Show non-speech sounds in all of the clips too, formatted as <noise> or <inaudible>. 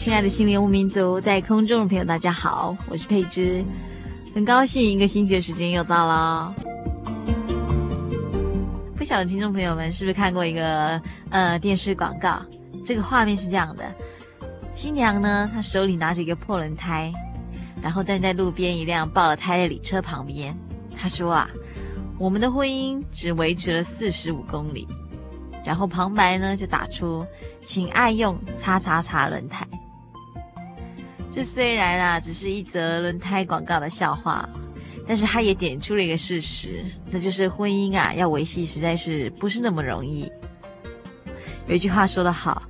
亲爱的心灵游牧民族，在空中的朋友，大家好，我是佩芝，很高兴一个星期的时间又到了。不晓得听众朋友们是不是看过一个呃电视广告？这个画面是这样的：新娘呢，她手里拿着一个破轮胎，然后站在路边一辆爆了胎的礼车旁边。她说啊，我们的婚姻只维持了四十五公里。然后旁白呢就打出，请爱用叉叉叉轮胎。这虽然啊只是一则轮胎广告的笑话，但是它也点出了一个事实，那就是婚姻啊要维系实在是不是那么容易。有一句话说得好，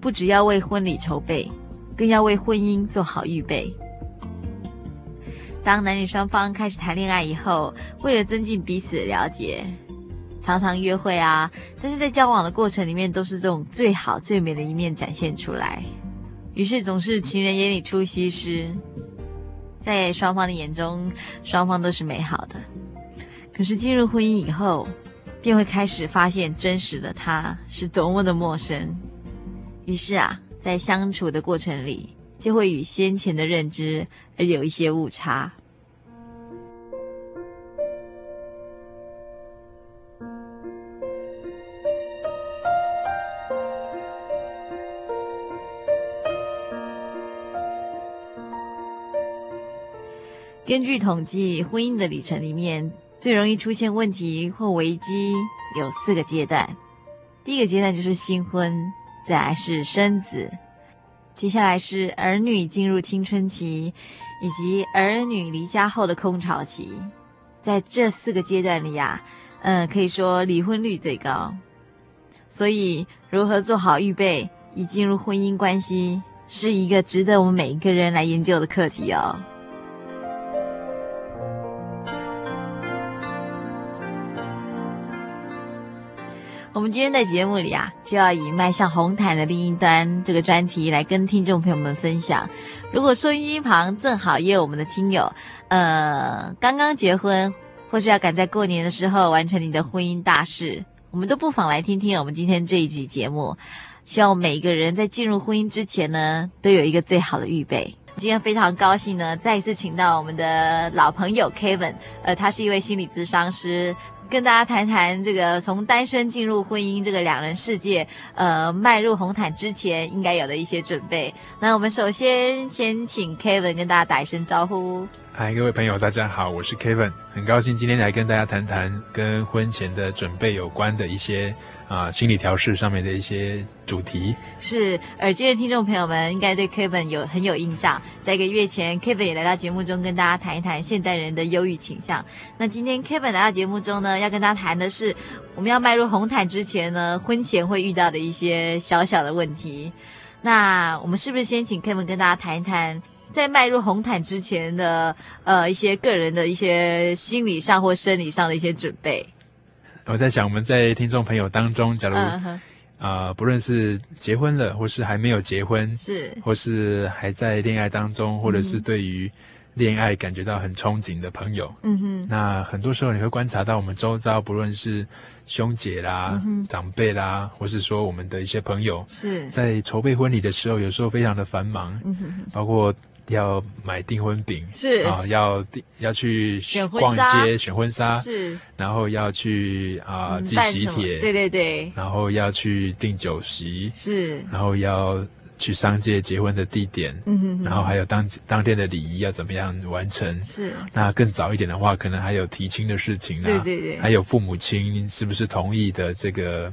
不只要为婚礼筹备，更要为婚姻做好预备。当男女双方开始谈恋爱以后，为了增进彼此的了解，常常约会啊，但是在交往的过程里面，都是这种最好最美的一面展现出来。于是总是情人眼里出西施，在双方的眼中，双方都是美好的。可是进入婚姻以后，便会开始发现真实的他是多么的陌生。于是啊，在相处的过程里，就会与先前的认知而有一些误差。根据统计，婚姻的里程里面最容易出现问题或危机有四个阶段。第一个阶段就是新婚，再来是生子，接下来是儿女进入青春期，以及儿女离家后的空巢期。在这四个阶段里呀，嗯，可以说离婚率最高。所以，如何做好预备以进入婚姻关系，是一个值得我们每一个人来研究的课题哦。我们今天在节目里啊，就要以迈向红毯的另一端这个专题来跟听众朋友们分享。如果收音机旁正好也有我们的听友，呃，刚刚结婚，或是要赶在过年的时候完成你的婚姻大事，我们都不妨来听听我们今天这一集节目。希望每一个人在进入婚姻之前呢，都有一个最好的预备。今天非常高兴呢，再一次请到我们的老朋友 Kevin，呃，他是一位心理咨商师。跟大家谈谈这个从单身进入婚姻这个两人世界，呃，迈入红毯之前应该有的一些准备。那我们首先先请 Kevin 跟大家打一声招呼。嗨，各位朋友，大家好，我是 Kevin，很高兴今天来跟大家谈谈跟婚前的准备有关的一些。啊，心理调试上面的一些主题是耳机的听众朋友们应该对 Kevin 有很有印象。在一个月前，Kevin 也来到节目中跟大家谈一谈现代人的忧郁倾向。那今天 Kevin 来到节目中呢，要跟大家谈的是我们要迈入红毯之前呢，婚前会遇到的一些小小的问题。那我们是不是先请 Kevin 跟大家谈一谈，在迈入红毯之前的呃一些个人的一些心理上或生理上的一些准备？我在想，我们在听众朋友当中，假如啊、不论是结婚了，或是还没有结婚，是，或是还在恋爱当中，或者是对于恋爱感觉到很憧憬的朋友，嗯哼，那很多时候你会观察到，我们周遭不论是兄姐啦、嗯、长辈啦，或是说我们的一些朋友，是。在筹备婚礼的时候，有时候非常的繁忙，嗯哼，包括。要买订婚饼是。啊，要订要去逛街选婚纱是，然后要去啊寄喜帖，对对对，然后要去订酒席是，然后要去商界结婚的地点，嗯哼，哼，然后还有当当天的礼仪要怎么样完成。是，那更早一点的话，可能还有提亲的事情啊，对对对，还有父母亲是不是同意的这个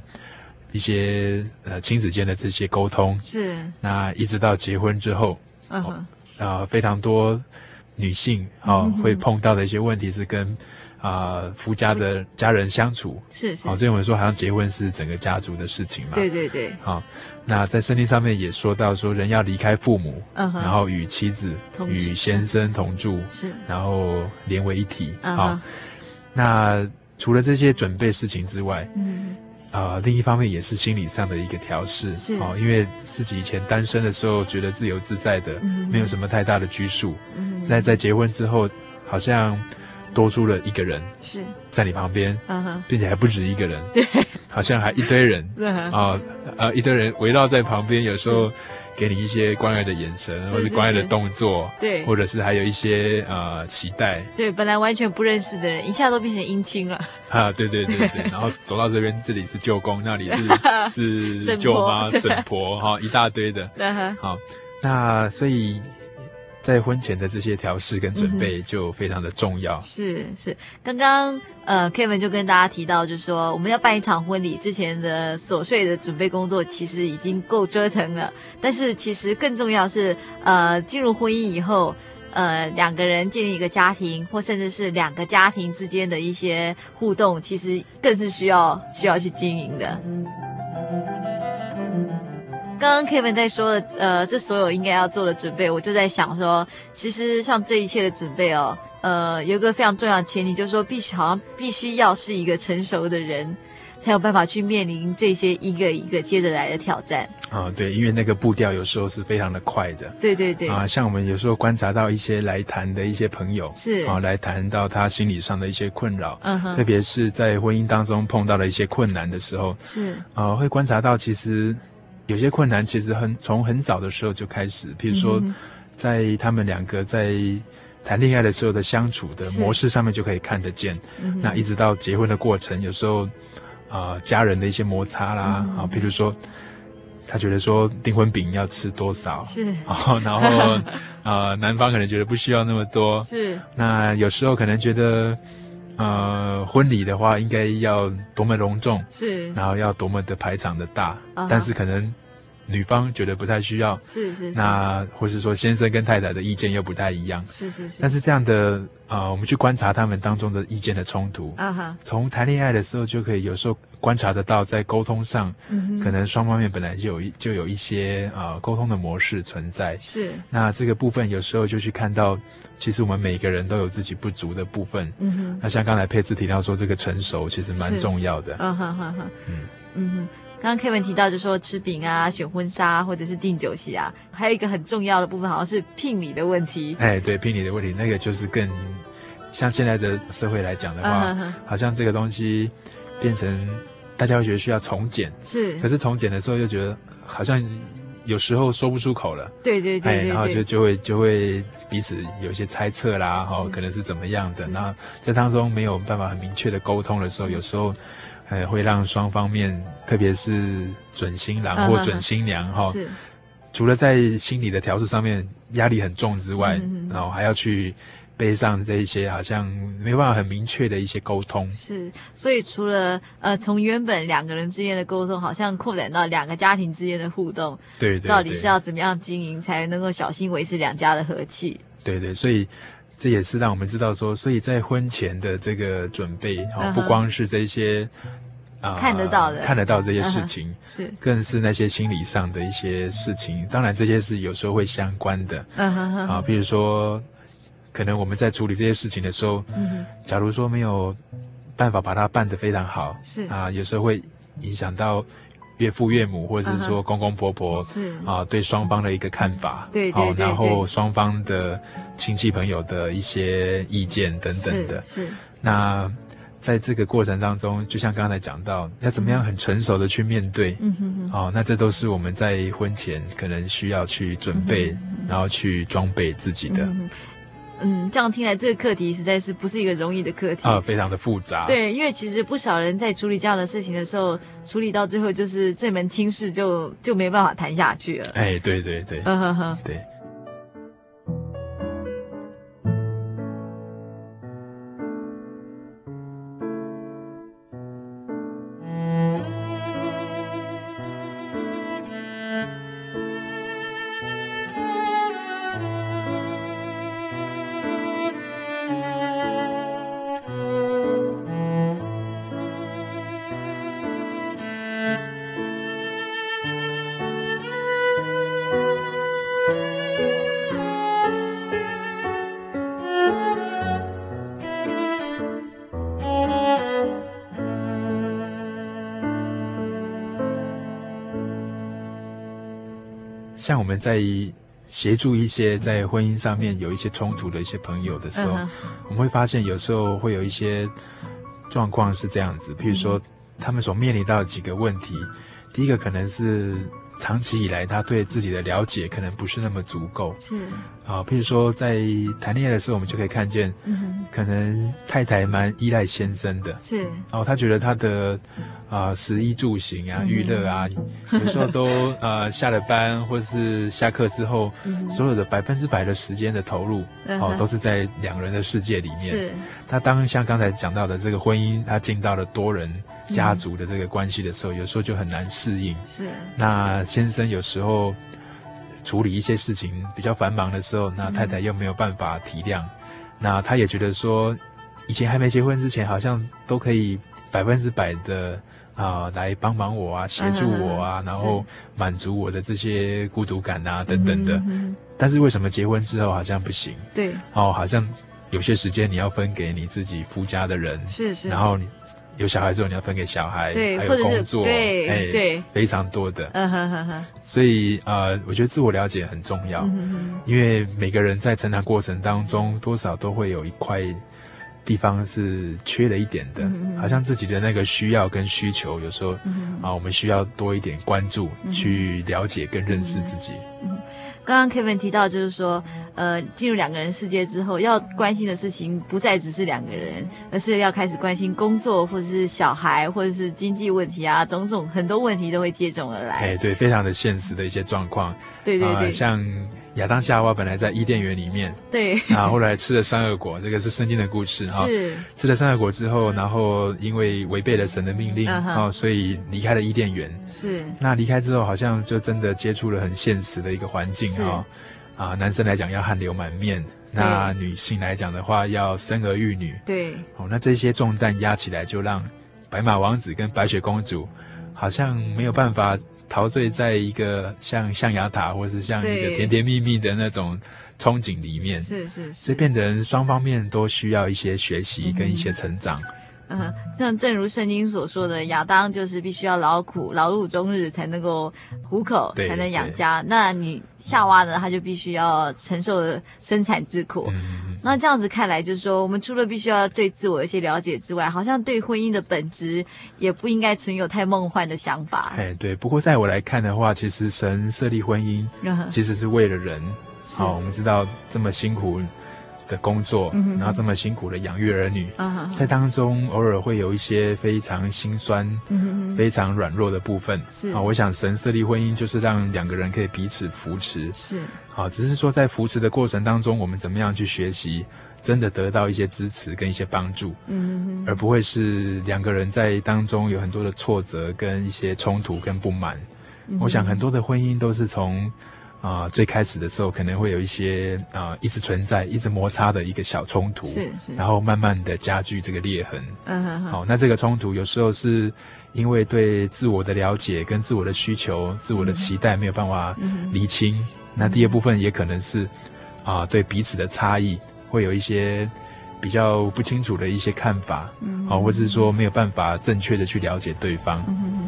一些呃亲子间的这些沟通。是，那一直到结婚之后，啊、呃，非常多女性啊、哦、会碰到的一些问题是跟啊、呃、夫家的家人相处是是，所以我们说好像结婚是整个家族的事情嘛。对对对。好、哦，那在圣经上面也说到说人要离开父母，然后与妻子与先生同住，是，然后连为一体。好、那除了这些准备事情之外，嗯。啊、呃，另一方面也是心理上的一个调试，是哦，因为自己以前单身的时候觉得自由自在的，嗯、没有什么太大的拘束，嗯，在在结婚之后，好像多出了一个人是在你旁边，嗯，并且还不止一个人，对，好像还一堆人，<laughs> 啊、呃，呃，一堆人围绕在旁边，有时候。给你一些关爱的眼神，或者关爱的动作，对，或者是还有一些呃期待，对，本来完全不认识的人，一下都变成姻亲了。啊，对对对对，<laughs> 然后走到这边，这里是舅公，那里是 <laughs> 是舅妈、婶婆，哈、哦，一大堆的。<laughs> 好，那所以。在婚前的这些调试跟准备就非常的重要。嗯、是是，刚刚呃，Kevin 就跟大家提到，就是说我们要办一场婚礼之前的琐碎的准备工作，其实已经够折腾了。但是其实更重要是，呃，进入婚姻以后，呃，两个人建立一个家庭，或甚至是两个家庭之间的一些互动，其实更是需要需要去经营的。刚刚 Kevin 在说的，呃，这所有应该要做的准备，我就在想说，其实像这一切的准备哦，呃，有一个非常重要的前提，就是说必须好像必须要是一个成熟的人，才有办法去面临这些一个一个接着来的挑战。啊、哦，对，因为那个步调有时候是非常的快的。对对对。啊，像我们有时候观察到一些来谈的一些朋友，是啊，来谈到他心理上的一些困扰，嗯哼，特别是在婚姻当中碰到了一些困难的时候，是啊，会观察到其实。有些困难其实很从很早的时候就开始，譬如说，在他们两个在谈恋爱的时候的相处的模式上面就可以看得见。那一直到结婚的过程，有时候啊、呃，家人的一些摩擦啦，啊，譬如说，他觉得说订婚饼要吃多少，是，<laughs> 然后然后啊、呃，男方可能觉得不需要那么多，是。那有时候可能觉得。呃，婚礼的话应该要多么隆重，是，然后要多么的排场的大，uh-huh. 但是可能女方觉得不太需要，是是是，那或是说先生跟太太的意见又不太一样，是是是，但是这样的啊、呃，我们去观察他们当中的意见的冲突，啊哈，从谈恋爱的时候就可以有时候观察得到，在沟通上，嗯，可能双方面本来就有一就有一些啊、呃、沟通的模式存在，是，那这个部分有时候就去看到。其实我们每个人都有自己不足的部分。嗯哼。那像刚才佩芝提到说，这个成熟其实蛮重要的。嗯哼哼哼。嗯嗯哼。刚刚 Kevin 提到，就说吃饼啊、选婚纱或者是订酒席啊，还有一个很重要的部分，好像是聘礼的问题。哎，对，聘礼的问题，那个就是更像现在的社会来讲的话，嗯、好像这个东西变成大家会觉得需要从简。是。可是从简的时候又觉得好像。有时候说不出口了，对对对，对，对，然后就就会就会彼此有一些猜测啦，哈，可能是怎么样的。那在当中没有办法很明确的沟通的时候，有时候，呃，会让双方面，特别是准新郎或准新娘，哈、嗯，除了在心理的调试上面压力很重之外，嗯、然后还要去。背上这一些好像没办法很明确的一些沟通，是，所以除了呃从原本两个人之间的沟通，好像扩展到两个家庭之间的互动，对对，对，到底是要怎么样经营才能够小心维持两家的和气？对对，所以这也是让我们知道说，所以在婚前的这个准备啊、uh-huh. 哦，不光是这些啊、呃、看得到的看得到这些事情，uh-huh. 是，更是那些心理上的一些事情。当然这些是有时候会相关的，啊，比如说。可能我们在处理这些事情的时候，嗯，假如说没有办法把它办得非常好，是。啊，有时候会影响到岳父岳母或者是说公公婆婆，是。啊，对双方的一个看法，对对对，然后双方的亲戚朋友的一些意见等等的，是。那在这个过程当中，就像刚才讲到，要怎么样很成熟的去面对，嗯哼哼，哦，那这都是我们在婚前可能需要去准备，嗯、然后去装备自己的。嗯嗯，这样听来，这个课题实在是不是一个容易的课题啊，非常的复杂。对，因为其实不少人在处理这样的事情的时候，处理到最后就是这门亲事就就没办法谈下去了。哎，对对对，嗯哼哼，对。像我们在协助一些在婚姻上面有一些冲突的一些朋友的时候，我们会发现有时候会有一些状况是这样子，譬如说他们所面临到的几个问题，第一个可能是。长期以来，他对自己的了解可能不是那么足够。是啊，譬如说在谈恋爱的时候，我们就可以看见，嗯，可能太太蛮依赖先生的。是哦，他觉得他的啊食衣住行啊、娱乐啊，有时候都呃 <laughs> 下了班或是下课之后，所有的百分之百的时间的投入，哦，都是在两人的世界里面。是。他当像刚才讲到的这个婚姻，他进到了多人。家族的这个关系的时候，有时候就很难适应。是。那先生有时候处理一些事情比较繁忙的时候，那太太又没有办法体谅。嗯、那他也觉得说，以前还没结婚之前，好像都可以百分之百的啊、呃、来帮忙我啊，协助我啊，嗯、然后满足我的这些孤独感啊等等的。嗯、但是为什么结婚之后好像不行？对。哦，好像有些时间你要分给你自己夫家的人。是是。然后你。有小孩之后，你要分给小孩，对，还有工作，对，哎、对，非常多的。嗯哼哼哼。所以呃，我觉得自我了解很重要，因为每个人在成长过程当中，多少都会有一块地方是缺了一点的，好像自己的那个需要跟需求，有时候、啊，我们需要多一点关注，嗯、去了解跟认识自己。嗯刚刚 Kevin 提到，就是说，呃，进入两个人世界之后，要关心的事情不再只是两个人，而是要开始关心工作，或者是小孩，或者是经济问题啊，种种很多问题都会接踵而来。哎，对，非常的现实的一些状况。对对对，呃、像。亚当夏娃本来在伊甸园里面，对，啊，后来吃了善恶果，这个是圣经的故事哈。是，吃了善恶果之后，然后因为违背了神的命令，啊，所以离开了伊甸园。是，那离开之后，好像就真的接触了很现实的一个环境哈。啊，男生来讲要汗流满面，那女性来讲的话要生儿育女。对，哦，那这些重担压起来，就让白马王子跟白雪公主好像没有办法。陶醉在一个像象牙塔，或是像一个甜甜蜜蜜的那种憧憬里面，是是是，所以变成双方面都需要一些学习跟一些成长。嗯，嗯，像正如圣经所说的，亚当就是必须要劳苦劳碌终日才能够糊口，才能养家。那你夏娃呢，他就必须要承受生产之苦。嗯那这样子看来，就是说，我们除了必须要对自我一些了解之外，好像对婚姻的本质也不应该存有太梦幻的想法。哎，对。不过在我来看的话，其实神设立婚姻，其实是为了人。好、哦，我们知道这么辛苦的工作，嗯、然后这么辛苦的养育儿女，嗯、在当中偶尔会有一些非常心酸、嗯、非常软弱的部分。是啊、哦，我想神设立婚姻就是让两个人可以彼此扶持。是。啊，只是说在扶持的过程当中，我们怎么样去学习，真的得到一些支持跟一些帮助，而不会是两个人在当中有很多的挫折跟一些冲突跟不满。嗯、我想很多的婚姻都是从啊、呃、最开始的时候可能会有一些啊、呃、一直存在、一直摩擦的一个小冲突，是是，然后慢慢的加剧这个裂痕。嗯哼哼，好，那这个冲突有时候是因为对自我的了解跟自我的需求、自我的期待没有办法厘清。嗯那第二部分也可能是，啊，对彼此的差异会有一些比较不清楚的一些看法，嗯，好，或者是说没有办法正确的去了解对方。嗯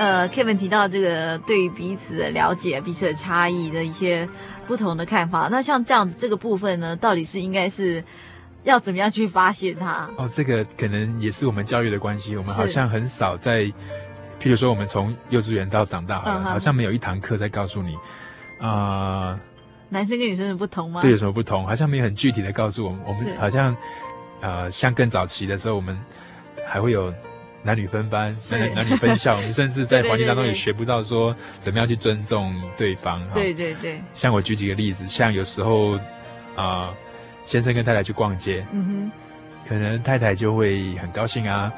呃，Kevin 提到这个对于彼此的了解、彼此的差异的一些不同的看法。那像这样子这个部分呢，到底是应该是要怎么样去发现它？哦，这个可能也是我们教育的关系。我们好像很少在，譬如说我们从幼稚园到长大好了，嗯、好像没有一堂课在告诉你啊，呃、男生跟女生的不同吗？对，有什么不同？好像没有很具体的告诉我们。我们好像呃，像更早期的时候，我们还会有。男女分班，男男女分校，我们甚至在环境当中也学不到说怎么样去尊重对方。对对对。像我举几个例子，像有时候啊、呃，先生跟太太去逛街，嗯哼，可能太太就会很高兴啊，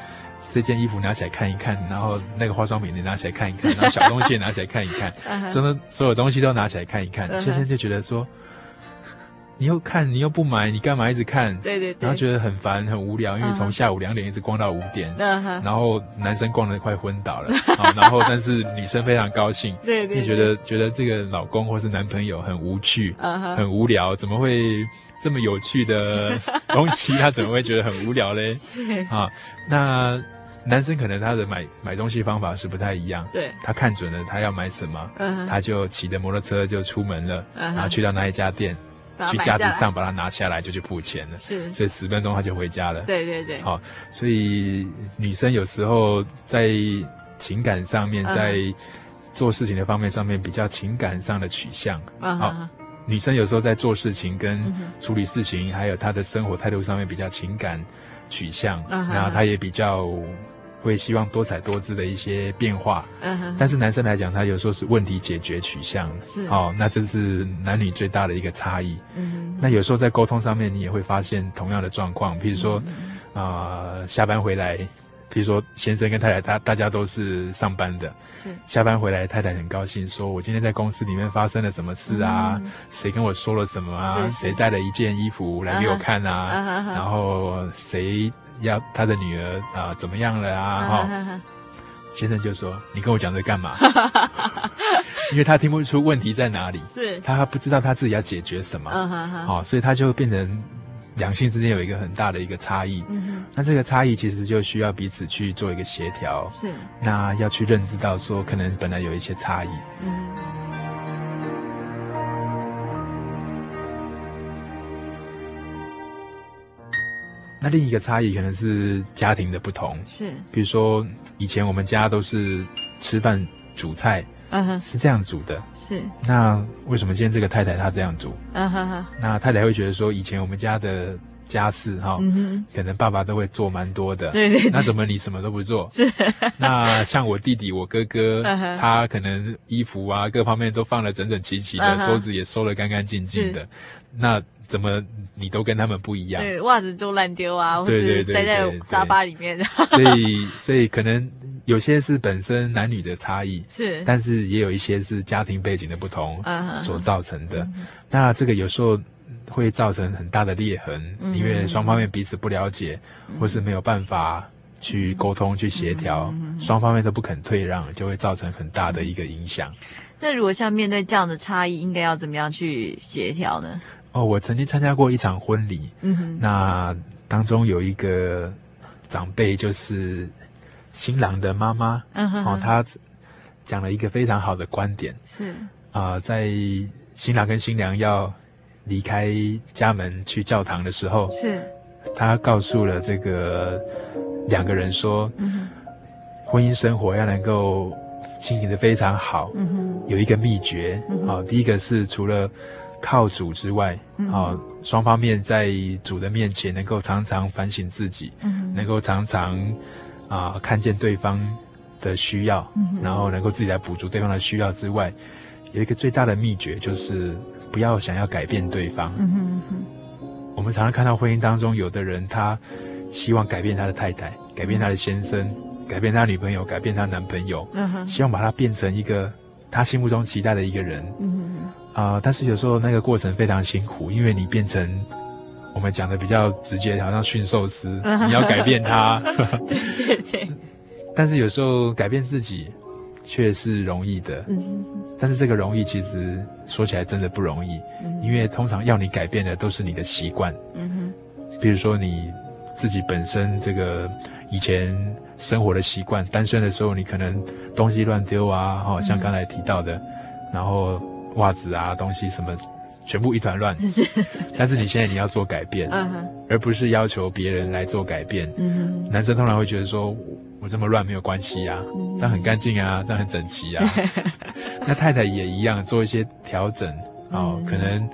这件衣服拿起来看一看，然后 <laughs> 那个化妆品也拿起来看一看，然后小东西也拿起来看一看，<laughs> 所以呢，所有东西都拿起来看一看，先生就觉得说。你又看，你又不买，你干嘛一直看？对对对，然后觉得很烦，很无聊，因为从下午两点一直逛到五点，uh. 然后男生逛得快昏倒了，啊，<laughs> 然后但是女生非常高兴，对对，你觉得觉得这个老公或是男朋友很无趣，uh. 很无聊，怎么会这么有趣的 <laughs> 东西，他怎么会觉得很无聊嘞？啊，那男生可能他的买买东西方法是不太一样，对，他看准了他要买什么，uh -huh. 他就骑着摩托车就出门了，uh -huh. 然后去到那一家店。去架子上把它拿下来就去付钱了，是，所以十分钟他就回家了。对对对，好，所以女生有时候在情感上面，在做事情的方面上面比较情感上的取向。好，女生有时候在做事情跟处理事情，还有她的生活态度上面比较情感取向，然后她也比较。会希望多彩多姿的一些变化，嗯哼。但是男生来讲，他有时候是问题解决取向，是哦。那这是男女最大的一个差异。嗯。那有时候在沟通上面，你也会发现同样的状况，譬如说，啊、嗯呃，下班回来，譬如说先生跟太太，他大家都是上班的，是。下班回来，太太很高兴，说我今天在公司里面发生了什么事啊？嗯、谁跟我说了什么啊？谁带了一件衣服来给我看啊？嗯、然后谁？要他的女儿啊、呃，怎么样了啊？<laughs> 哈、哦，<laughs> 先生就说：“你跟我讲这干嘛？” <laughs> 因为他听不出问题在哪里，是他不知道他自己要解决什么，好、哦，所以他就变成两性之间有一个很大的一个差异。嗯，那这个差异其实就需要彼此去做一个协调，是那要去认知到说，可能本来有一些差异。嗯。那另一个差异可能是家庭的不同，是，比如说以前我们家都是吃饭煮菜，嗯哼，是这样煮的，是。那为什么今天这个太太她这样煮？嗯哼哼。那太太会觉得说，以前我们家的家事哈，嗯，可能爸爸都会做蛮多的，对对。那怎么你什么都不做？<laughs> 是。那像我弟弟、我哥哥，他可能衣服啊各方面都放得整整齐齐的，桌子也收得干干净净的，那。怎么你都跟他们不一样？对，袜子就乱丢啊，或者塞在沙发里面。所以，所以可能有些是本身男女的差异，<laughs> 是，但是也有一些是家庭背景的不同所造成的。Uh. 那这个有时候会造成很大的裂痕，uh. 因为双方面彼此不了解，uh. 或是没有办法去沟通、uh. 去协调，双、uh. 方面都不肯退让，就会造成很大的一个影响。那如果像面对这样的差异，应该要怎么样去协调呢？哦，我曾经参加过一场婚礼，嗯哼，那当中有一个长辈，就是新郎的妈妈，嗯哼，哦，她讲了一个非常好的观点，是。啊、呃，在新郎跟新娘要离开家门去教堂的时候，是，她告诉了这个两个人说，嗯，婚姻生活要能够经营的非常好，嗯哼，有一个秘诀，哦，第一个是除了靠主之外，啊，双方面在主的面前能够常常反省自己，嗯、能够常常啊、呃、看见对方的需要，嗯、然后能够自己来补足对方的需要之外，有一个最大的秘诀，就是不要想要改变对方。我们常常看到婚姻当中，有的人他希望改变他的太太，改变他的先生，改变他女朋友，改变他男朋友，嗯，希望把他变成一个他心目中期待的一个人。啊、呃，但是有时候那个过程非常辛苦，因为你变成我们讲的比较直接，好像驯兽师，<laughs> 你要改变它。对对对。<laughs> 但是有时候改变自己却是容易的。嗯。但是这个容易其实说起来真的不容易，嗯、因为通常要你改变的都是你的习惯。嗯哼。比如说你自己本身这个以前生活的习惯，单身的时候你可能东西乱丢啊，哦，像刚才提到的，嗯、然后。袜子啊，东西什么，全部一团乱。<laughs> 是，但是你现在你要做改变，uh. 而不是要求别人来做改变。嗯、uh. 男生通常会觉得说，我这么乱没有关系啊，uh. 这样很干净啊，这样很整齐啊。<laughs> 那太太也一样，做一些调整哦。Uh. 可能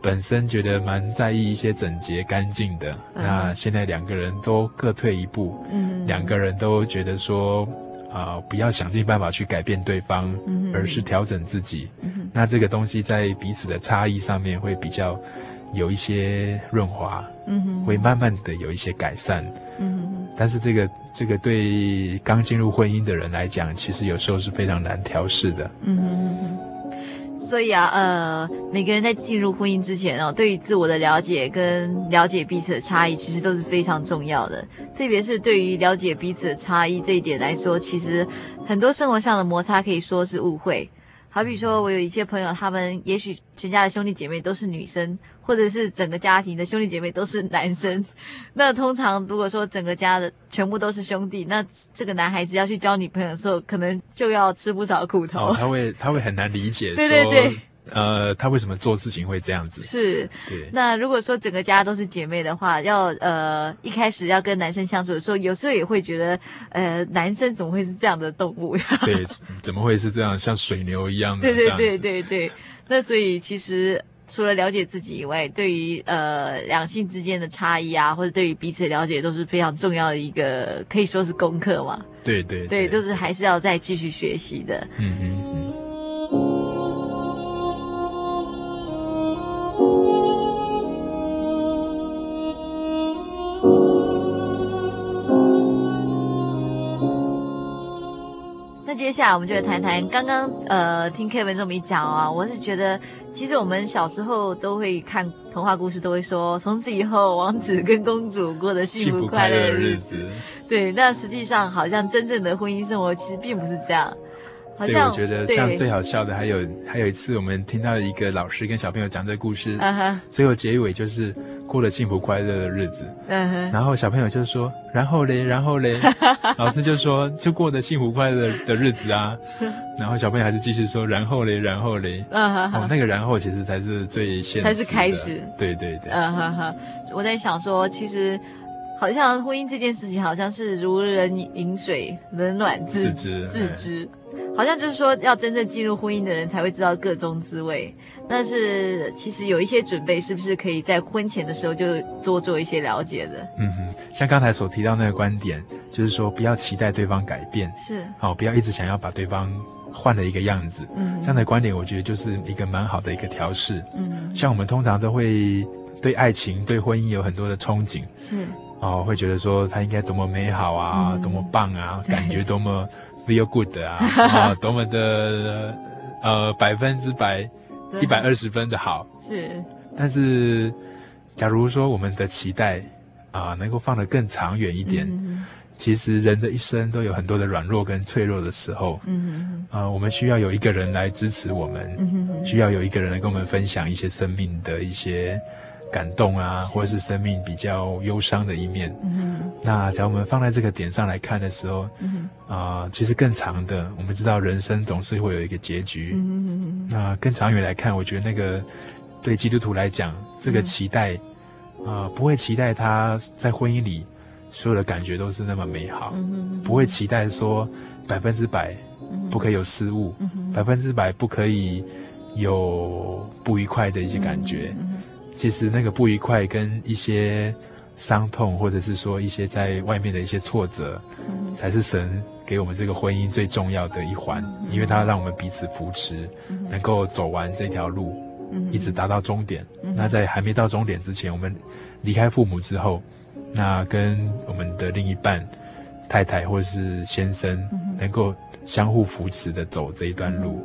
本身觉得蛮在意一些整洁干净的，uh. 那现在两个人都各退一步，嗯、uh，huh. 两个人都觉得说。啊、呃，不要想尽办法去改变对方，嗯、而是调整自己。嗯、那这个东西在彼此的差异上面会比较有一些润滑，会慢慢的有一些改善。嗯、哼但是这个这个对刚进入婚姻的人来讲，其实有时候是非常难调试的。嗯哼所以啊，呃，每个人在进入婚姻之前哦，对于自我的了解跟了解彼此的差异，其实都是非常重要的。特别是对于了解彼此的差异这一点来说，其实很多生活上的摩擦可以说是误会。好比说，我有一些朋友，他们也许全家的兄弟姐妹都是女生，或者是整个家庭的兄弟姐妹都是男生。那通常如果说整个家的全部都是兄弟，那这个男孩子要去交女朋友的时候，可能就要吃不少苦头。哦，他 <laughs> 会他会很难理解。对对对。呃，他为什么做事情会这样子？是，对。那如果说整个家都是姐妹的话，要呃一开始要跟男生相处的时候，有时候也会觉得，呃，男生怎么会是这样的动物？<laughs> 对，怎么会是这样，像水牛一样的？对对对对对。那所以其实除了了解自己以外，对于呃两性之间的差异啊，或者对于彼此的了解，都是非常重要的一个，可以说是功课嘛。对对对，对，都是还是要再继续学习的。嗯嗯嗯。那接下来我们就来谈谈刚刚呃听 Kevin 这么一讲啊，我是觉得其实我们小时候都会看童话故事，都会说从此以后王子跟公主过得幸福快乐的日子。对，那实际上好像真正的婚姻生活其实并不是这样。好像对，我觉得像最好笑的还有还有一次我们听到一个老师跟小朋友讲这个故事，uh. 最后结尾就是。过了幸福快乐的日子，嗯，然后小朋友就说，然后嘞，然后嘞，<laughs> 老师就说，就过得幸福快乐的日子啊，然后小朋友还是继续说，然后嘞，然后嘞，嗯哼，那个然后其实才是最现实，才是开始，对对对，嗯哈哈，我在想说，其实好像婚姻这件事情，好像是如人饮水，冷暖自知，自知。好像就是说，要真正进入婚姻的人才会知道各中滋味。但是其实有一些准备，是不是可以在婚前的时候就多做一些了解的？嗯哼，像刚才所提到那个观点，就是说不要期待对方改变，是好，不要一直想要把对方换了一个样子。嗯，这样的观点，我觉得就是一个蛮好的一个调试。嗯，像我们通常都会对爱情、对婚姻有很多的憧憬，是哦，会觉得说它应该多么美好啊，嗯、多么棒啊，感觉多么。<laughs> Feel good 啊，啊，<laughs> 多么的呃百分之百一百二十分的好。是，但是假如说我们的期待啊、呃、能够放得更长远一点，嗯、其实人的一生都有很多的软弱跟脆弱的时候，嗯啊我们需要有一个人来支持我们，嗯、需要有一个人来跟我们分享一些生命的一些。感动啊，或者是生命比较忧伤的一面。嗯，那假如我们放在这个点上来看的时候，嗯，啊、呃，其实更长的，我们知道人生总是会有一个结局。嗯，那更长远来看，我觉得那个对基督徒来讲，这个期待，啊、不会期待他在婚姻里所有的感觉都是那么美好。嗯，不会期待说百分之百不可以有失误，百分之百不可以有不愉快的一些感觉。嗯其实那个不愉快跟一些伤痛，或者是说一些在外面的一些挫折，嗯、才是神给我们这个婚姻最重要的一环，因为它让我们彼此扶持，能够走完这条路，一直达到终点。那在还没到终点之前，我们离开父母之后，那跟我们的另一半、太太或是先生，能够相互扶持的走这一段路。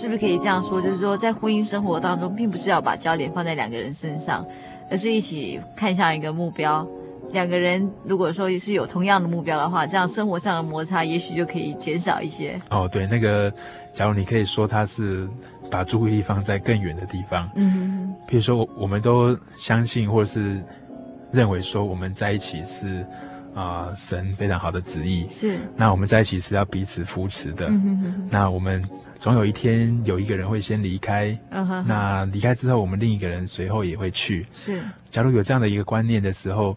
是不是可以这样说？就是说，在婚姻生活当中，并不是要把焦点放在两个人身上，而是一起看向一个目标。两个人如果说是有同样的目标的话，这样生活上的摩擦也许就可以减少一些。哦，对，那个，假如你可以说他是把注意力放在更远的地方，嗯比如说我们都相信或是认为说我们在一起是。啊、呃，神非常好的旨意是。那我们在一起是要彼此扶持的。嗯、哼哼，那我们总有一天有一个人会先离开。嗯哼。那离开之后，我们另一个人随后也会去。是。假如有这样的一个观念的时候，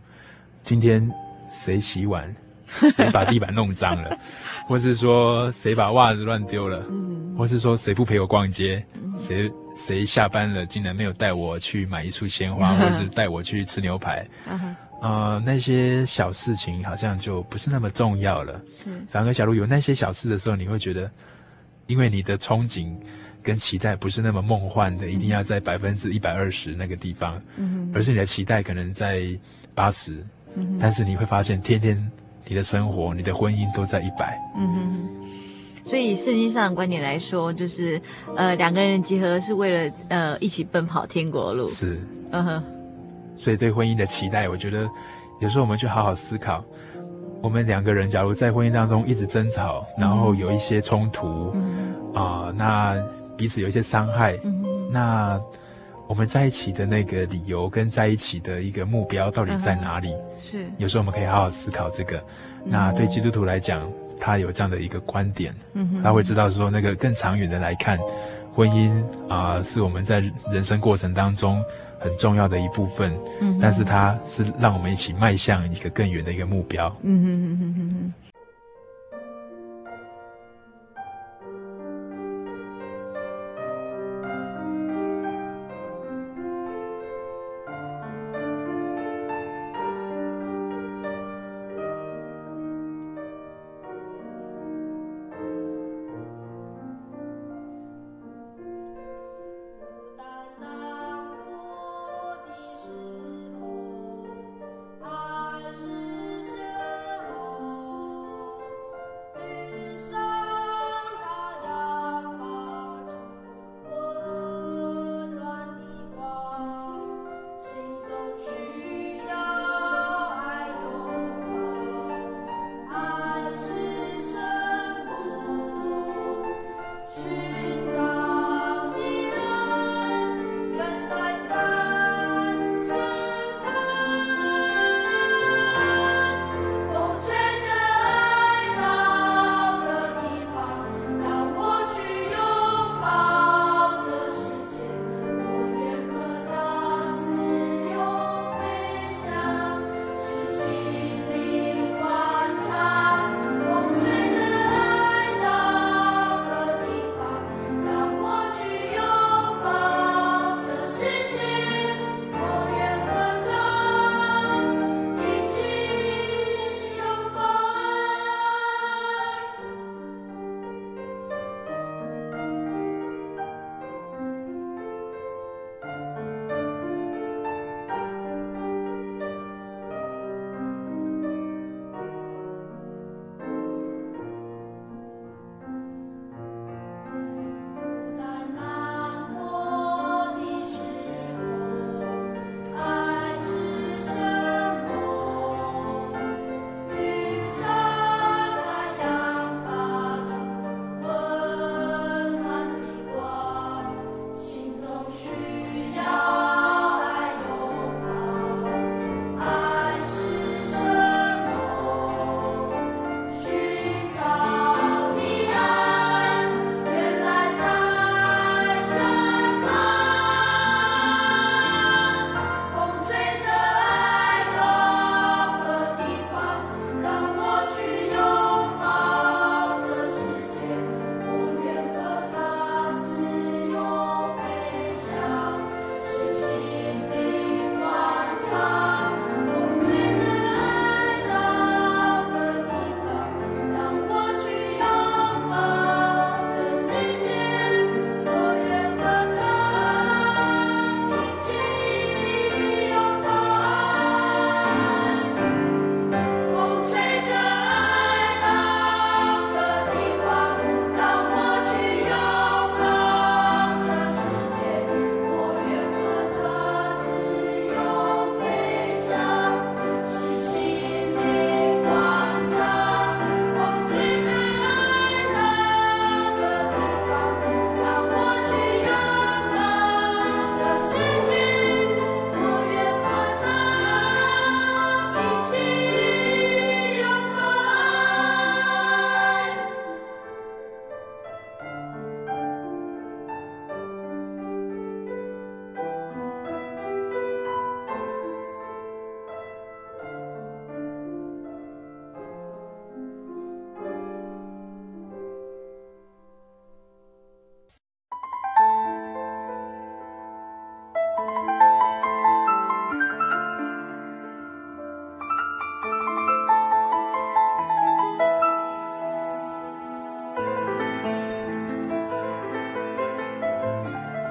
今天谁洗碗，<laughs> 谁把地板弄脏了，或是说谁把袜子乱丢了，嗯，或是说谁不陪我逛街，谁谁下班了竟然没有带我去买一束鲜花，或是带我去吃牛排。呃，那些小事情好像就不是那么重要了。是，反而假如有那些小事的时候，你会觉得，因为你的憧憬跟期待不是那么梦幻的，嗯、一定要在百分之一百二十那个地方，嗯，而是你的期待可能在八十，嗯，但是你会发现，天天你的生活、你的婚姻都在一百，嗯哼。所以圣经上的观点来说，就是呃，两个人结合是为了呃一起奔跑天国路。是，嗯哼。所以对婚姻的期待，我觉得有时候我们去好好思考，我们两个人假如在婚姻当中一直争吵，然后有一些冲突，啊、那彼此有一些伤害，嗯，那我们在一起的那个理由跟在一起的一个目标到底在哪里？是，有时候我们可以好好思考这个。那对基督徒来讲，他有这样的一个观点，嗯，他会知道说，那个更长远的来看，婚姻啊、呃，是我们在人生过程当中。很重要的一部分，嗯，但是它是让我们一起迈向一个更远的一个目标，嗯哼哼哼哼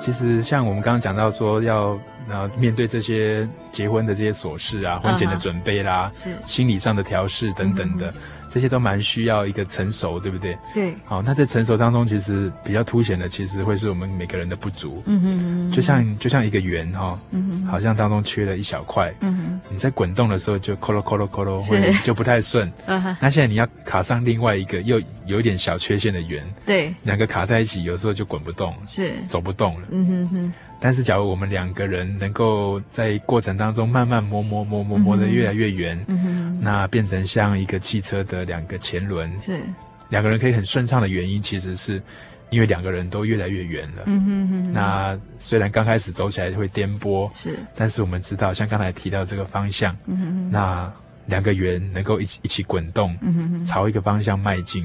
其实像我们刚刚讲到说要，呃，面对这些结婚的这些琐事啊，婚前的准备啦，是心理上的调试等等的。这些都蛮需要一个成熟，对不对？对。好，那在成熟当中，其实比较凸显的，其实会是我们每个人的不足。嗯哼嗯哼。就像就像一个圆哈，嗯哼。好像当中缺了一小块。嗯哼。你在滚动的时候就咯咯咯咯咯咯，会就不太顺。嗯 <laughs> 哼。那现在你要卡上另外一个又有一点小缺陷的圆。对。两个卡在一起，有时候就滚不动。是。走不动了。嗯哼哼。但是，假如我们两个人能够在过程当中慢慢磨磨磨磨磨的越来越圆，嗯，那变成像一个汽车的两个前轮，是。两个人可以很顺畅的原因，其实是因为两个人都越来越圆了。嗯哼哼。那虽然刚开始走起来会颠簸，是，但是我们知道，像刚才提到这个方向，嗯哼哼，那两个圆能够一起一起滚动，嗯哼哼，朝一个方向迈进，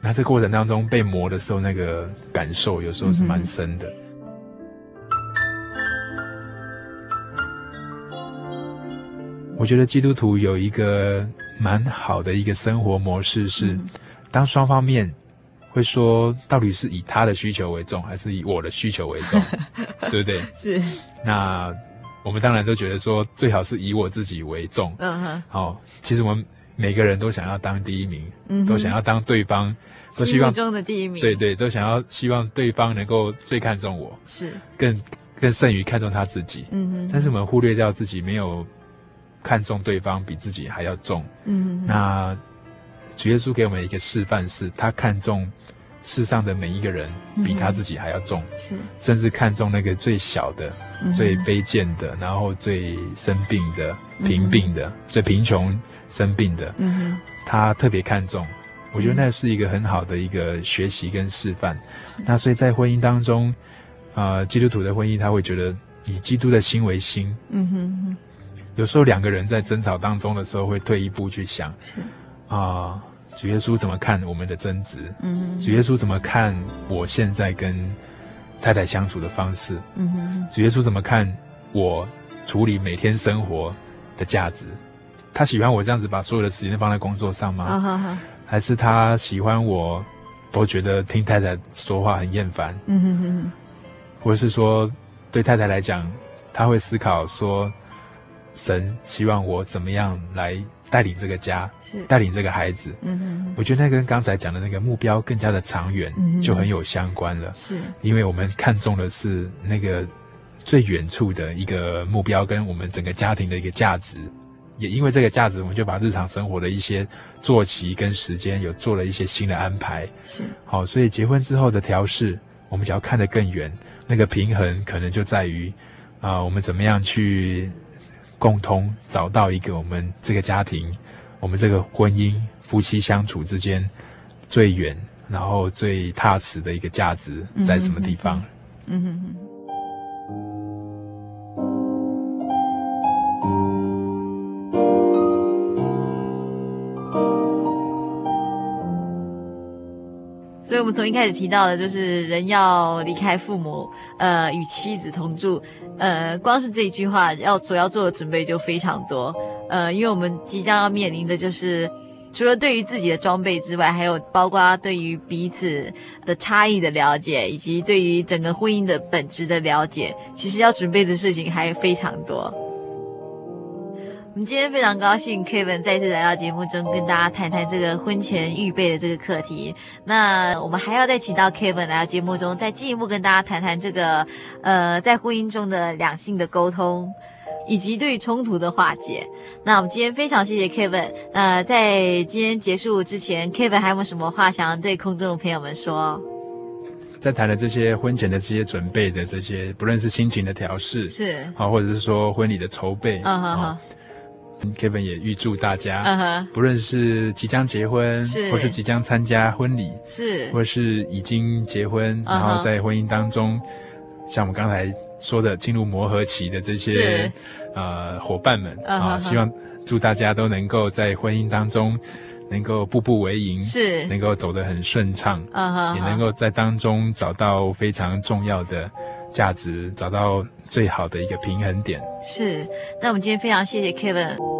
那这过程当中被磨的时候，那个感受有时候是蛮深的。嗯我觉得基督徒有一个蛮好的一个生活模式是，当双方面会说到底是以他的需求为重，还是以我的需求为重，<laughs> 对不对？是。那我们当然都觉得说最好是以我自己为重。嗯哼。好，其实我们每个人都想要当第一名，嗯，都想要当对方，都希望中的第一名。对对，都想要希望对方能够最看重我，是更更胜于看重他自己。嗯哼。但是我们忽略掉自己没有。看重对方比自己还要重，嗯，那主耶稣给我们一个示范是，他看重世上的每一个人比他自己还要重，是，甚至看重那个最小的、嗯、最卑贱的，然后最生病的、贫病的、嗯、最贫穷生病的，嗯，他特别看重。我觉得那是一个很好的一个学习跟示范。那所以在婚姻当中，啊、呃，基督徒的婚姻他会觉得以基督的心为心，嗯哼。有时候两个人在争吵当中的时候，会退一步去想，是啊、呃，主耶稣怎么看我们的争执？嗯，主耶稣怎么看我现在跟太太相处的方式？嗯，主耶稣怎么看我处理每天生活的价值？他喜欢我这样子把所有的时间放在工作上吗？好好好，还是他喜欢我都觉得听太太说话很厌烦？嗯哼哼，或是说对太太来讲，他会思考说。神希望我怎么样来带领这个家，是带领这个孩子。嗯哼，我觉得那跟刚才讲的那个目标更加的长远，嗯，就很有相关了。是，因为我们看重的是那个最远处的一个目标，跟我们整个家庭的一个价值。也因为这个价值，我们就把日常生活的一些作息跟时间有做了一些新的安排。是，好，所以结婚之后的调试，我们只要看得更远，那个平衡可能就在于啊、呃，我们怎么样去。共同找到一个我们这个家庭，我们这个婚姻夫妻相处之间最远，然后最踏实的一个价值在什么地方？嗯哼哼。所以，我们从一开始提到的，就是人要离开父母，呃，与妻子同住。呃，光是这一句话要所要做的准备就非常多，呃，因为我们即将要面临的就是，除了对于自己的装备之外，还有包括对于彼此的差异的了解，以及对于整个婚姻的本质的了解，其实要准备的事情还非常多。我们今天非常高兴，Kevin 再次来到节目中跟大家谈谈这个婚前预备的这个课题。那我们还要再请到 Kevin 来到节目中，再进一步跟大家谈谈这个呃，在婚姻中的两性的沟通，以及对于冲突的化解。那我们今天非常谢谢 Kevin。呃，在今天结束之前，Kevin 还有没有什么话想要对空中的朋友们说？在谈的这些婚前的这些准备的这些，不论是心情的调试，是好，或者是说婚礼的筹备，嗯好好。Kevin 也预祝大家，uh-huh. 不论是即将结婚，是，或是即将参加婚礼，是，或是已经结婚，uh-huh. 然后在婚姻当中，像我们刚才说的进入磨合期的这些呃伙伴们啊，uh-huh. 希望祝大家都能够在婚姻当中能够步步为营，是，能够走得很顺畅，uh-huh. 也能够在当中找到非常重要的价值，找到最好的一个平衡点。是，那我们今天非常谢谢 Kevin。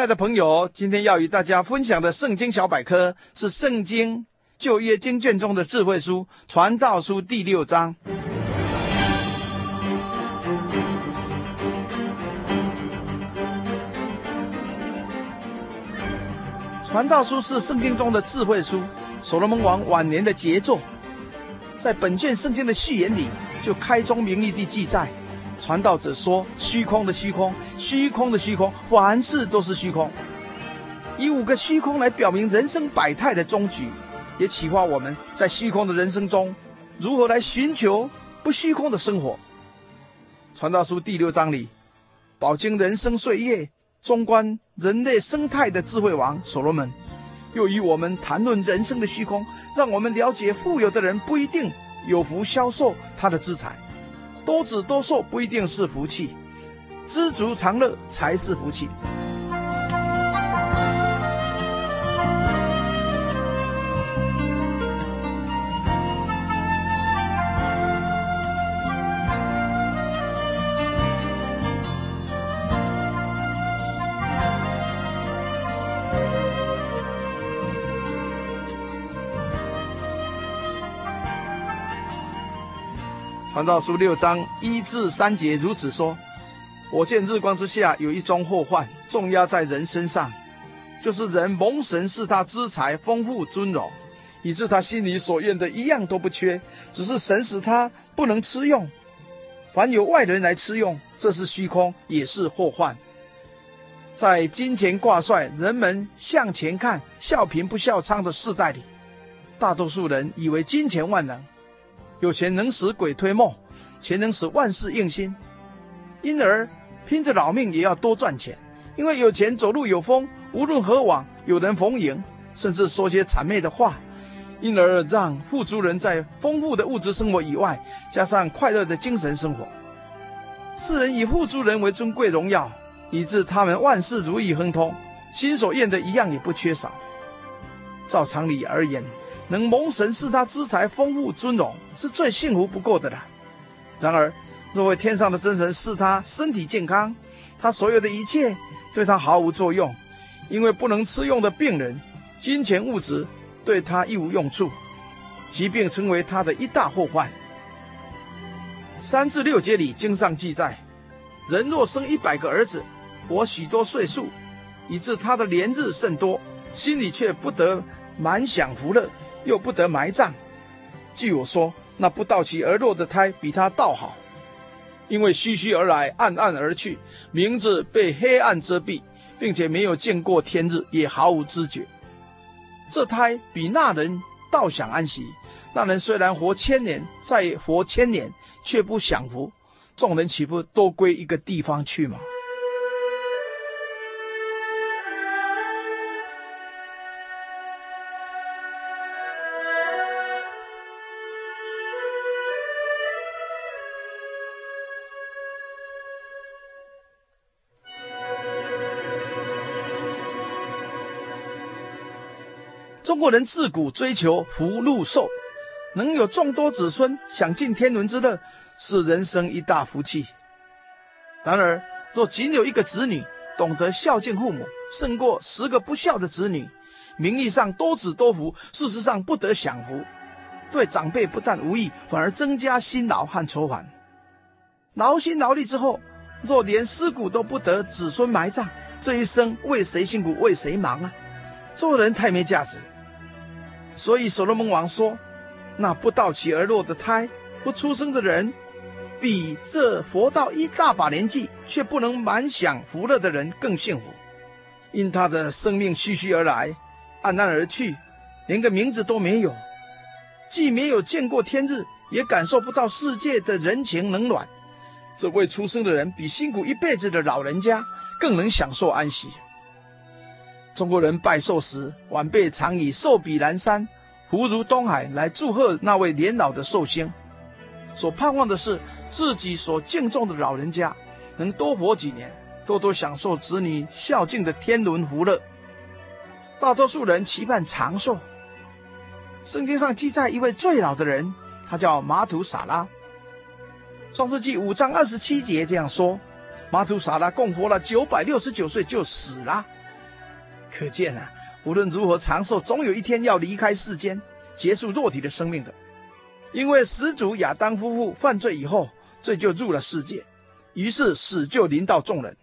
亲爱的朋友，今天要与大家分享的圣经小百科是《圣经旧约经卷》中的智慧书《传道书》第六章。《传道书》是圣经中的智慧书，所罗门王晚年的杰作。在本卷圣经的序言里，就开宗明义地记载。传道者说：“虚空的虚空，虚空的虚空，凡事都是虚空。”以五个虚空来表明人生百态的终局，也启发我们在虚空的人生中如何来寻求不虚空的生活。传道书第六章里，饱经人生岁月、纵观人类生态的智慧王所罗门，又与我们谈论人生的虚空，让我们了解富有的人不一定有福消受他的资财。多子多寿不一定是福气，知足常乐才是福气。传道书六章一至三节如此说：我见日光之下有一桩祸患，重压在人身上，就是人蒙神赐他资财丰富尊荣，以致他心里所愿的一样都不缺，只是神使他不能吃用。凡有外人来吃用，这是虚空，也是祸患。在金钱挂帅、人们向前看、笑贫不笑娼的世代里，大多数人以为金钱万能。有钱能使鬼推磨，钱能使万事应心，因而拼着老命也要多赚钱。因为有钱走路有风，无论何往有人逢迎，甚至说些谄媚的话，因而让富足人在丰富的物质生活以外，加上快乐的精神生活。世人以富足人为尊贵荣耀，以致他们万事如意亨通，心所愿的一样也不缺少。照常理而言，能蒙神赐他资财丰富尊荣，是最幸福不过的了。然而，若为天上的真神赐他身体健康，他所有的一切对他毫无作用，因为不能吃用的病人，金钱物质对他一无用处，疾病成为他的一大祸患。三至六节里经上记载，人若生一百个儿子，活许多岁数，以致他的年日甚多，心里却不得满享福乐。又不得埋葬。据我说，那不到期而落的胎比他倒好，因为虚虚而来，暗暗而去，名字被黑暗遮蔽，并且没有见过天日，也毫无知觉。这胎比那人倒享安息。那人虽然活千年，再活千年，却不享福。众人岂不都归一个地方去吗？中国人自古追求福禄寿，能有众多子孙，享尽天伦之乐，是人生一大福气。然而，若仅有一个子女懂得孝敬父母，胜过十个不孝的子女。名义上多子多福，事实上不得享福。对长辈不但无益，反而增加辛劳和愁烦。劳心劳力之后，若连尸骨都不得子孙埋葬，这一生为谁辛苦为谁忙啊？做人太没价值。所以所罗门王说：“那不到期而落的胎，不出生的人，比这活到一大把年纪却不能满享福乐的人更幸福，因他的生命虚虚而来，黯淡而去，连个名字都没有，既没有见过天日，也感受不到世界的人情冷暖，这未出生的人比辛苦一辈子的老人家更能享受安息。中国人拜寿时，晚辈常以寿比南山，福如东海来祝贺那位年老的寿星，所盼望的是自己所敬重的老人家能多活几年，多多享受子女孝敬的天伦福乐。大多数人期盼长寿。圣经上记载一位最老的人，他叫马土撒拉。创世纪五章二十七节这样说：马土撒拉共活了九百六十九岁就死了。可见啊，无论如何长寿，总有一天要离开世间，结束肉体的生命的。因为始祖亚当夫妇犯罪以后，罪就入了世界，于是死就临到众人。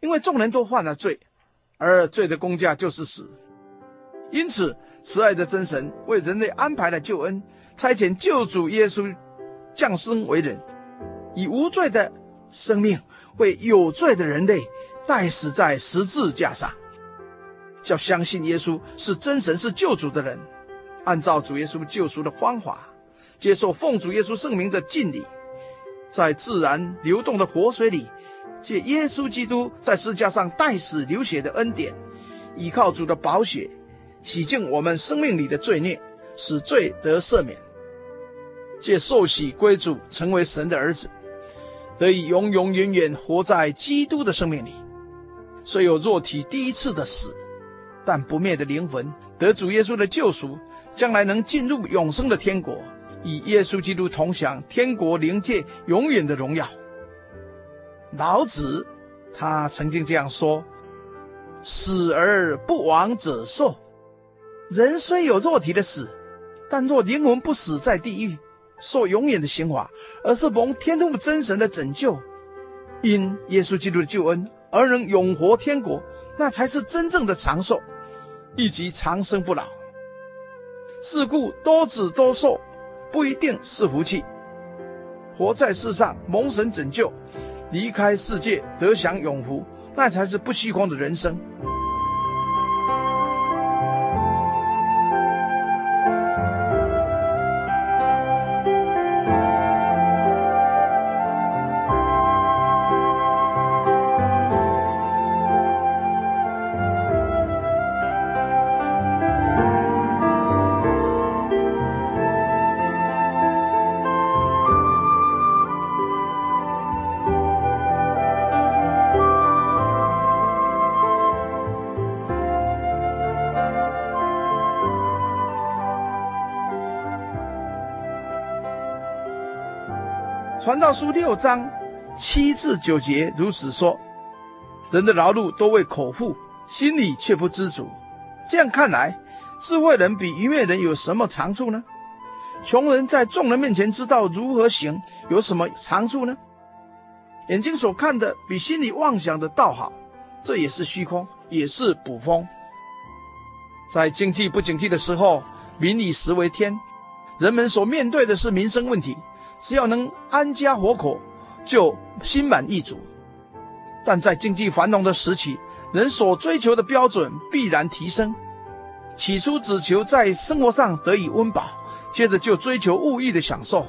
因为众人都犯了罪，而罪的工价就是死。因此，慈爱的真神为人类安排了救恩，差遣救主耶稣降生为人，以无罪的生命为有罪的人类代死在十字架上。叫相信耶稣是真神是救主的人，按照主耶稣救赎的方法，接受奉主耶稣圣名的敬礼，在自然流动的活水里，借耶稣基督在十字架上代死流血的恩典，依靠主的宝血，洗净我们生命里的罪孽，使罪得赦免，借受洗归主，成为神的儿子，得以永永远远活在基督的生命里。虽有肉体第一次的死。但不灭的灵魂得主耶稣的救赎，将来能进入永生的天国，与耶稣基督同享天国灵界永远的荣耀。老子他曾经这样说：“死而不亡者寿。人虽有肉体的死，但若灵魂不死在地狱，受永远的刑罚，而是蒙天父真神的拯救，因耶稣基督的救恩而能永活天国，那才是真正的长寿。”以及长生不老。是故多子多寿不一定是福气。活在世上蒙神拯救，离开世界得享永福，那才是不虚空的人生。书六章七至九节如此说：人的劳碌都为口腹，心里却不知足。这样看来，智慧人比愚昧人有什么长处呢？穷人在众人面前知道如何行，有什么长处呢？眼睛所看的比心里妄想的倒好，这也是虚空，也是捕风。在经济不景气的时候，民以食为天，人们所面对的是民生问题。只要能安家活口，就心满意足。但在经济繁荣的时期，人所追求的标准必然提升。起初只求在生活上得以温饱，接着就追求物欲的享受。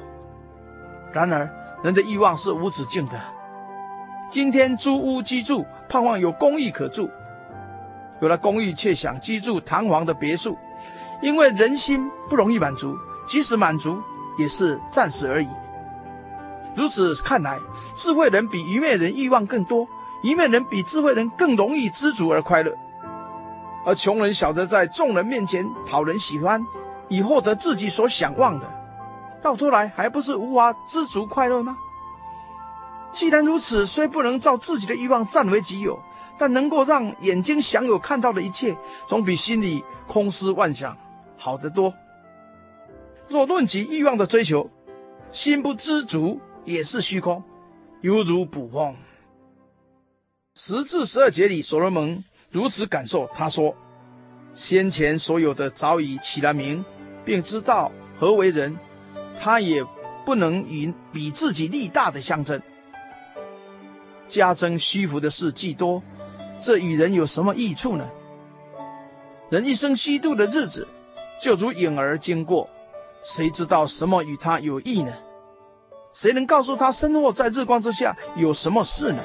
然而，人的欲望是无止境的。今天租屋居住，盼望有公寓可住；有了公寓，却想居住堂皇的别墅，因为人心不容易满足，即使满足，也是暂时而已。如此看来，智慧人比愚昧人欲望更多，愚昧人比智慧人更容易知足而快乐，而穷人晓得在众人面前讨人喜欢，以获得自己所想望的，到头来还不是无法知足快乐吗？既然如此，虽不能照自己的欲望占为己有，但能够让眼睛享有看到的一切，总比心里空思妄想好得多。若论及欲望的追求，心不知足。也是虚空，犹如捕风。十至十二节里，所罗门如此感受。他说：“先前所有的早已起了名，并知道何为人，他也不能与比自己力大的相争。加增虚浮的事既多，这与人有什么益处呢？人一生虚度的日子，就如影儿经过，谁知道什么与他有益呢？”谁能告诉他生活在日光之下有什么事呢？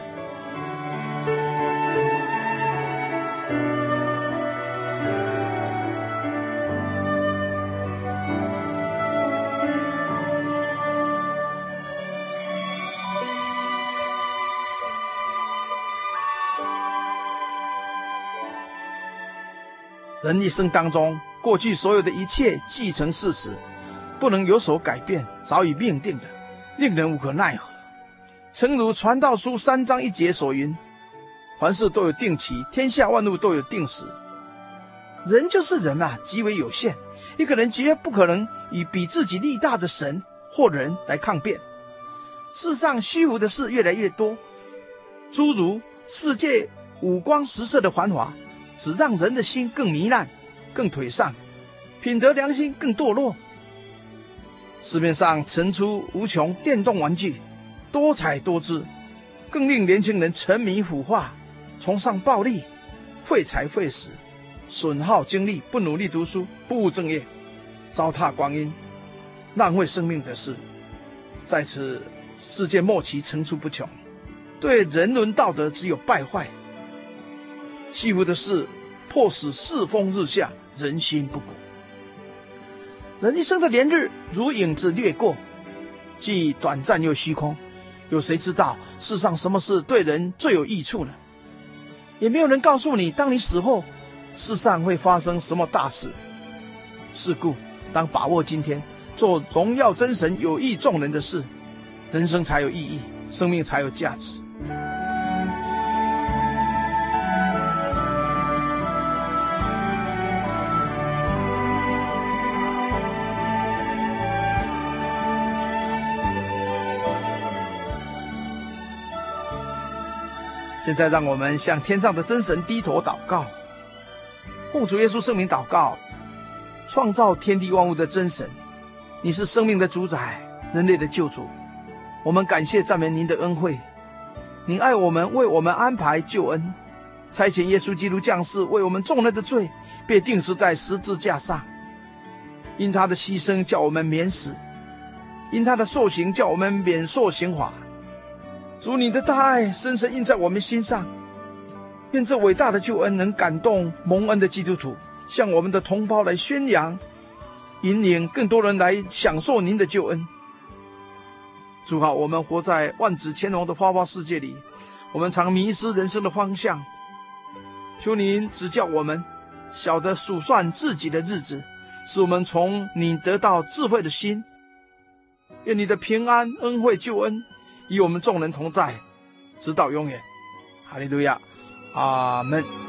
人一生当中，过去所有的一切既成事实，不能有所改变，早已命定的，令人无可奈何。诚如《传道书》三章一节所云：“凡事都有定期，天下万物都有定时。”人就是人啊，极为有限，一个人绝不可能以比自己力大的神或人来抗辩。世上虚无的事越来越多，诸如世界五光十色的繁华。只让人的心更糜烂、更颓丧，品德良心更堕落。市面上层出不穷电动玩具，多彩多姿，更令年轻人沉迷腐化，崇尚暴力，费财费时，损耗精力，不努力读书，不务正业，糟蹋光阴，浪费生命的事，在此世界末期层出不穷。对人伦道德只有败坏。虚无的事，迫使世风日下，人心不古。人一生的年日如影子掠过，既短暂又虚空。有谁知道世上什么事对人最有益处呢？也没有人告诉你，当你死后，世上会发生什么大事。是故，当把握今天，做荣耀真神、有益众人的事，人生才有意义，生命才有价值。现在，让我们向天上的真神低头祷告，奉主耶稣圣名祷告。创造天地万物的真神，你是生命的主宰，人类的救主。我们感谢赞美您的恩惠，您爱我们，为我们安排救恩，差遣耶稣基督降世，为我们众人的罪，被钉死在十字架上。因他的牺牲，叫我们免死；因他的受刑，叫我们免受刑罚。主，你的大爱深深印在我们心上，愿这伟大的救恩能感动蒙恩的基督徒，向我们的同胞来宣扬，引领更多人来享受您的救恩。主啊，我们活在万紫千红的花花世界里，我们常迷失人生的方向。求您指教我们，晓得数算自己的日子，使我们从你得到智慧的心。愿你的平安、恩惠、救恩。与我们众人同在，直到永远。哈利路亚，阿门。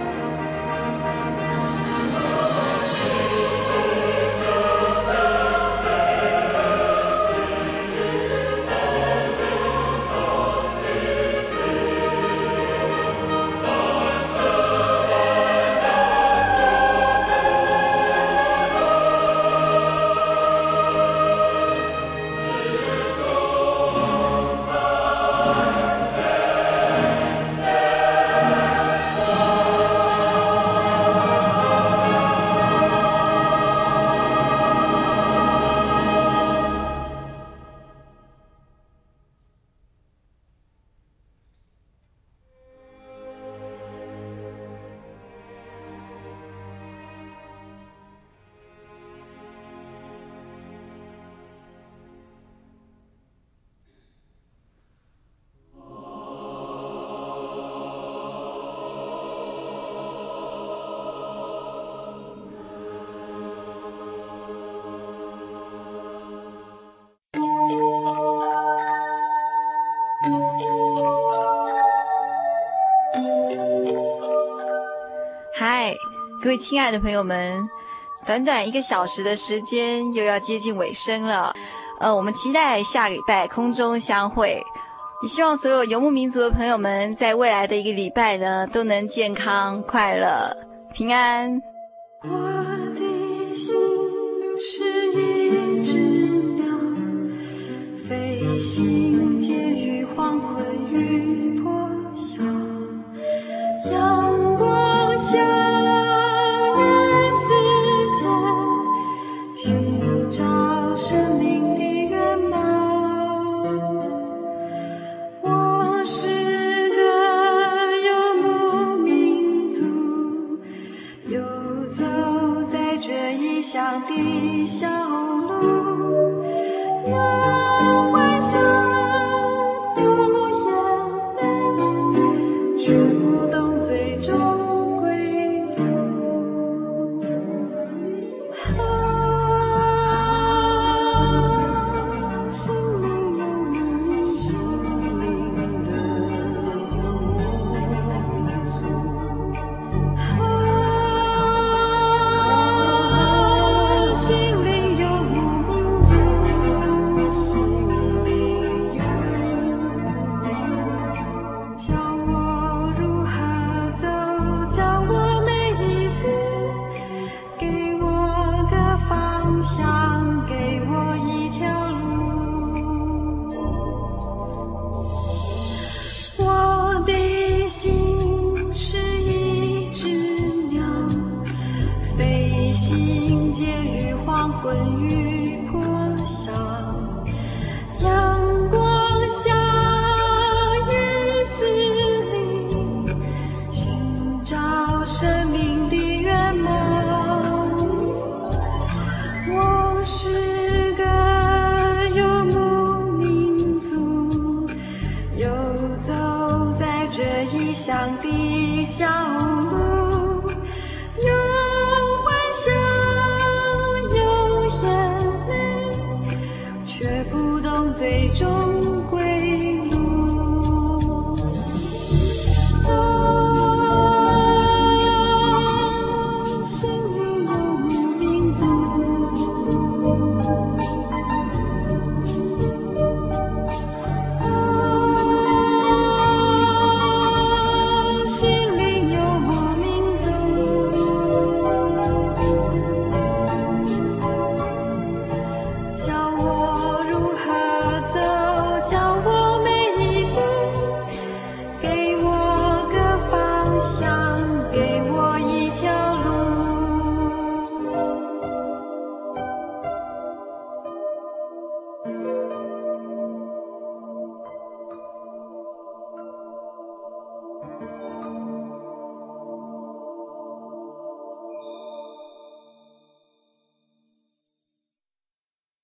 位亲爱的朋友们，短短一个小时的时间又要接近尾声了，呃，我们期待下礼拜空中相会。也希望所有游牧民族的朋友们在未来的一个礼拜呢，都能健康、快乐、平安。我的心是一只鸟，飞行